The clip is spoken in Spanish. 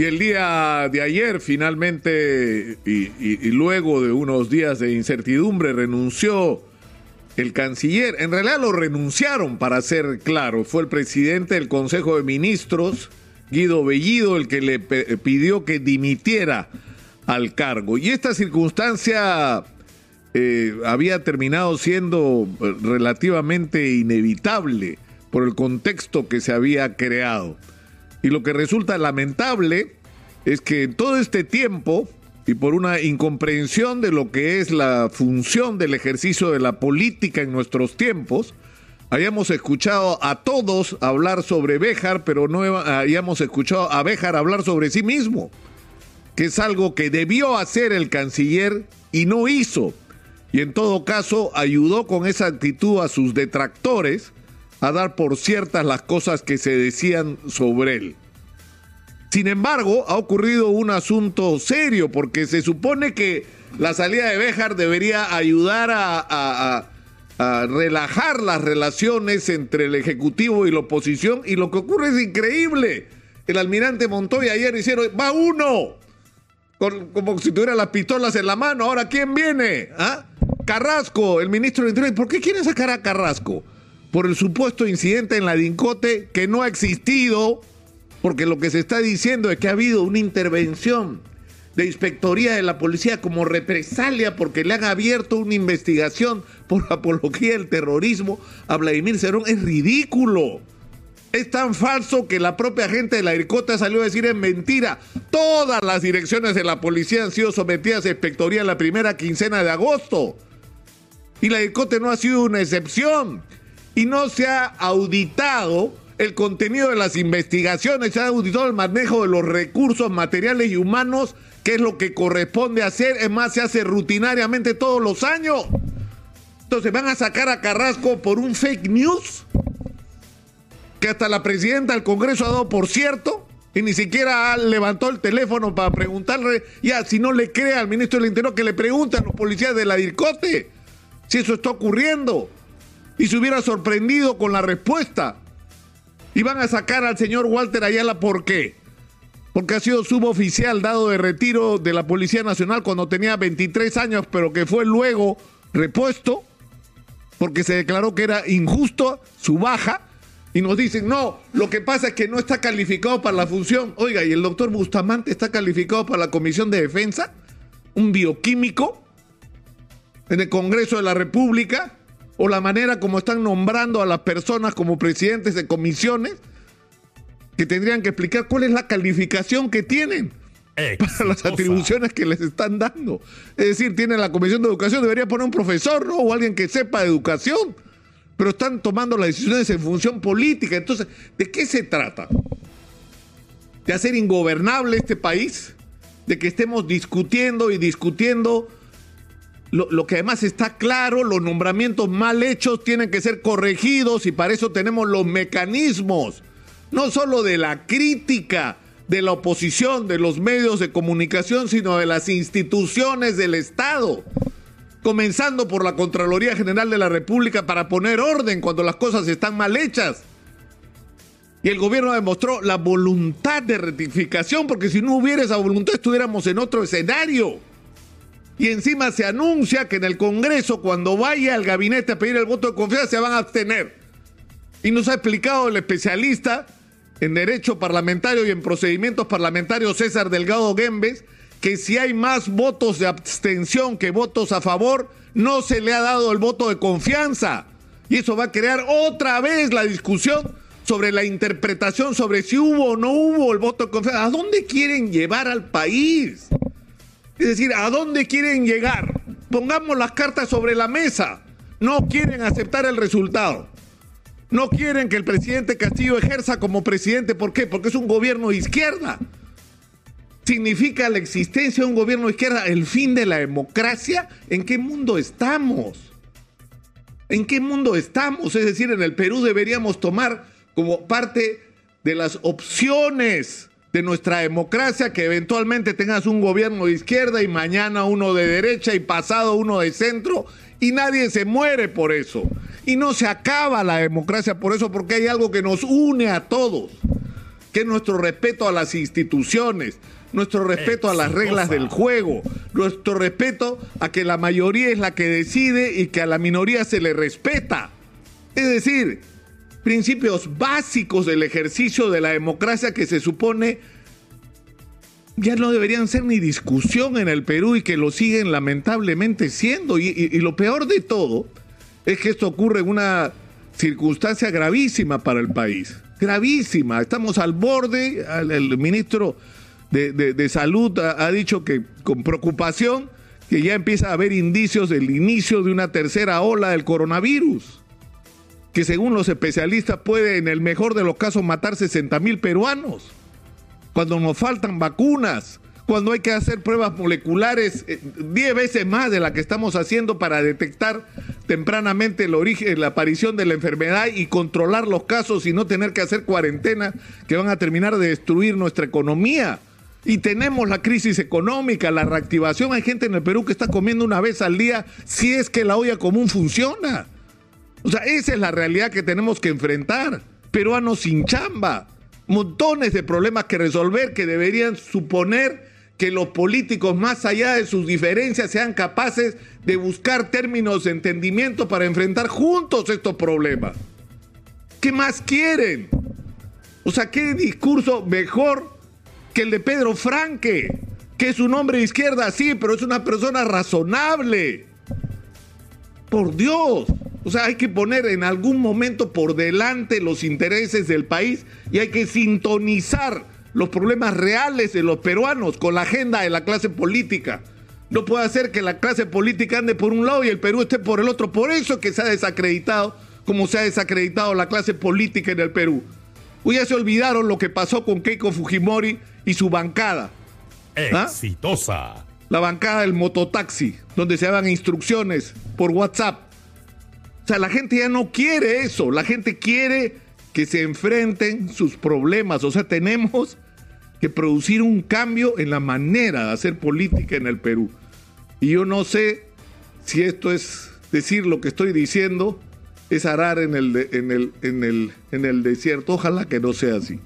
Y el día de ayer, finalmente, y, luego de unos días de incertidumbre, renunció el canciller. En realidad lo renunciaron, para ser claro. Fue el presidente del Consejo de Ministros, Guido Bellido, el que le pidió que dimitiera al cargo. Y esta circunstancia eh, había terminado siendo relativamente inevitable por el contexto que se había creado. Y lo que resulta lamentable es que en todo este tiempo, y por una incomprensión de lo que es la función del ejercicio de la política en nuestros tiempos, hayamos escuchado a todos hablar sobre Béjar, pero no hayamos escuchado a Béjar hablar sobre sí mismo, que es algo que debió hacer el canciller y no hizo. Y en todo caso ayudó con esa actitud a sus detractores a dar por ciertas las cosas que se decían sobre él. Sin embargo, ha ocurrido un asunto serio porque se supone que la salida de Béjar debería ayudar a, relajar las relaciones entre el Ejecutivo y la oposición y lo que ocurre es increíble. El almirante Montoya ayer hicieron, va uno, como si tuviera las pistolas en la mano, ahora ¿quién viene? ¿Ah? Carrasco, el ministro del Interior. ¿Por qué quieren sacar a Carrasco? Por el supuesto incidente en la Dincote que no ha existido, porque lo que se está diciendo es que ha habido una intervención de inspectoría de la policía como represalia porque le han abierto una investigación por apología del terrorismo a Vladimir Cerón. Es ridículo. Es tan falso que la propia gente de la Dincote salió a decir es mentira. Todas las direcciones de la policía han sido sometidas a inspectoría en la primera quincena de agosto. Y la Dincote no ha sido una excepción y no se ha auditado el contenido de las investigaciones, se ha auditado el manejo de los recursos materiales y humanos, que es lo que corresponde hacer, es más, se hace rutinariamente todos los años. Entonces, ¿van a sacar a Carrasco por un fake news? Que hasta la presidenta del Congreso ha dado por cierto y ni siquiera levantó el teléfono para preguntarle, ya, si no le cree al ministro del Interior, que le pregunten a los policías de la DIRCOTE si eso está ocurriendo y se hubiera sorprendido con la respuesta. Y van a sacar al señor Walter Ayala, ¿por qué? Porque ha sido suboficial dado de retiro de la Policía Nacional cuando tenía 23 años, pero que fue luego repuesto, porque se declaró que era injusto su baja. Y nos dicen, no, lo que pasa es que no está calificado para la función. Oiga, ¿y el doctor Bustamante está calificado para la Comisión de Defensa? ¿Un bioquímico? ¿En el Congreso de la República? O la manera como están nombrando a las personas como presidentes de comisiones, que tendrían que explicar cuál es la calificación que tienen para las atribuciones que les están dando. Es decir, tienen la Comisión de Educación, debería poner un profesor, ¿no? O alguien que sepa de educación. Pero están tomando las decisiones en función política. Entonces, ¿de qué se trata? ¿De hacer ingobernable este país? ¿De que estemos discutiendo y discutiendo lo, que además está claro, los nombramientos mal hechos tienen que ser corregidos y para eso tenemos los mecanismos, no solo de la crítica de la oposición, de los medios de comunicación, sino de las instituciones del Estado, comenzando por la Contraloría General de la República para poner orden cuando las cosas están mal hechas. Y el gobierno demostró la voluntad de rectificación, porque si no hubiera esa voluntad estuviéramos en otro escenario y encima se anuncia que en el Congreso, cuando vaya al gabinete a pedir el voto de confianza, se van a abstener. Y nos ha explicado el especialista en Derecho Parlamentario y en Procedimientos Parlamentarios César Delgado Gembes que si hay más votos de abstención que votos a favor, no se le ha dado el voto de confianza. Y eso va a crear otra vez la discusión sobre la interpretación sobre si hubo o no hubo el voto de confianza. ¿A dónde quieren llevar al país? Es decir, ¿a dónde quieren llegar? Pongamos las cartas sobre la mesa. No quieren aceptar el resultado. No quieren que el presidente Castillo ejerza como presidente. ¿Por qué? Porque es un gobierno de izquierda. ¿Significa la existencia de un gobierno de izquierda el fin de la democracia? ¿En qué mundo estamos? ¿En qué mundo estamos? Es decir, en el Perú deberíamos tomar como parte de las opciones de nuestra democracia, que eventualmente tengas un gobierno de izquierda y mañana uno de derecha y pasado uno de centro y nadie se muere por eso. Y no se acaba la democracia por eso, porque hay algo que nos une a todos. que es nuestro respeto a las instituciones, nuestro respeto a las reglas del juego, nuestro respeto a que la mayoría es la que decide y que a la minoría se le respeta. Es decir, principios básicos del ejercicio de la democracia que se supone ya no deberían ser ni discusión en el Perú y que lo siguen lamentablemente siendo. Y, lo peor de todo es que esto ocurre en una circunstancia gravísima para el país. Gravísima. Estamos al borde. El, ministro de, Salud ha, dicho que con preocupación que ya empieza a haber indicios del inicio de una tercera ola del coronavirus. Que según los especialistas puede en el mejor de los casos matar 60 mil peruanos cuando nos faltan vacunas, cuando hay que hacer pruebas moleculares 10 eh, veces más de la que estamos haciendo para detectar tempranamente el origen, la aparición de la enfermedad y controlar los casos y no tener que hacer cuarentena que van a terminar de destruir nuestra economía. Y tenemos la crisis económica, la reactivación. Hay gente en el Perú que está comiendo una vez al día si es que la olla común funciona. O sea, esa es la realidad que tenemos que enfrentar. Peruanos sin chamba montones de problemas que resolver que deberían suponer que los políticos, más allá de sus diferencias, sean capaces de buscar términos de entendimiento para enfrentar juntos estos problemas. ¿Qué más quieren? O sea, ¿qué discurso mejor que el de Pedro Franque? Que es un hombre de izquierda, sí, pero es una persona razonable. Por Dios. O sea, hay que poner en algún momento por delante los intereses del país y hay que sintonizar los problemas reales de los peruanos con la agenda de la clase política. No puede ser que la clase política ande por un lado y el Perú esté por el otro. Por eso que se ha desacreditado como se ha desacreditado la clase política en el Perú. Hoy ya se olvidaron lo que pasó con Keiko Fujimori y su bancada. ¿Ah? Exitosa. La bancada del mototaxi, donde se daban instrucciones por WhatsApp sea, la gente ya no quiere eso, la gente quiere que se enfrenten sus problemas, o sea, tenemos que producir un cambio en la manera de hacer política en el Perú. Y yo no sé si esto es decir lo que estoy diciendo, es arar en el, en el, en el, en el desierto, ojalá que no sea así.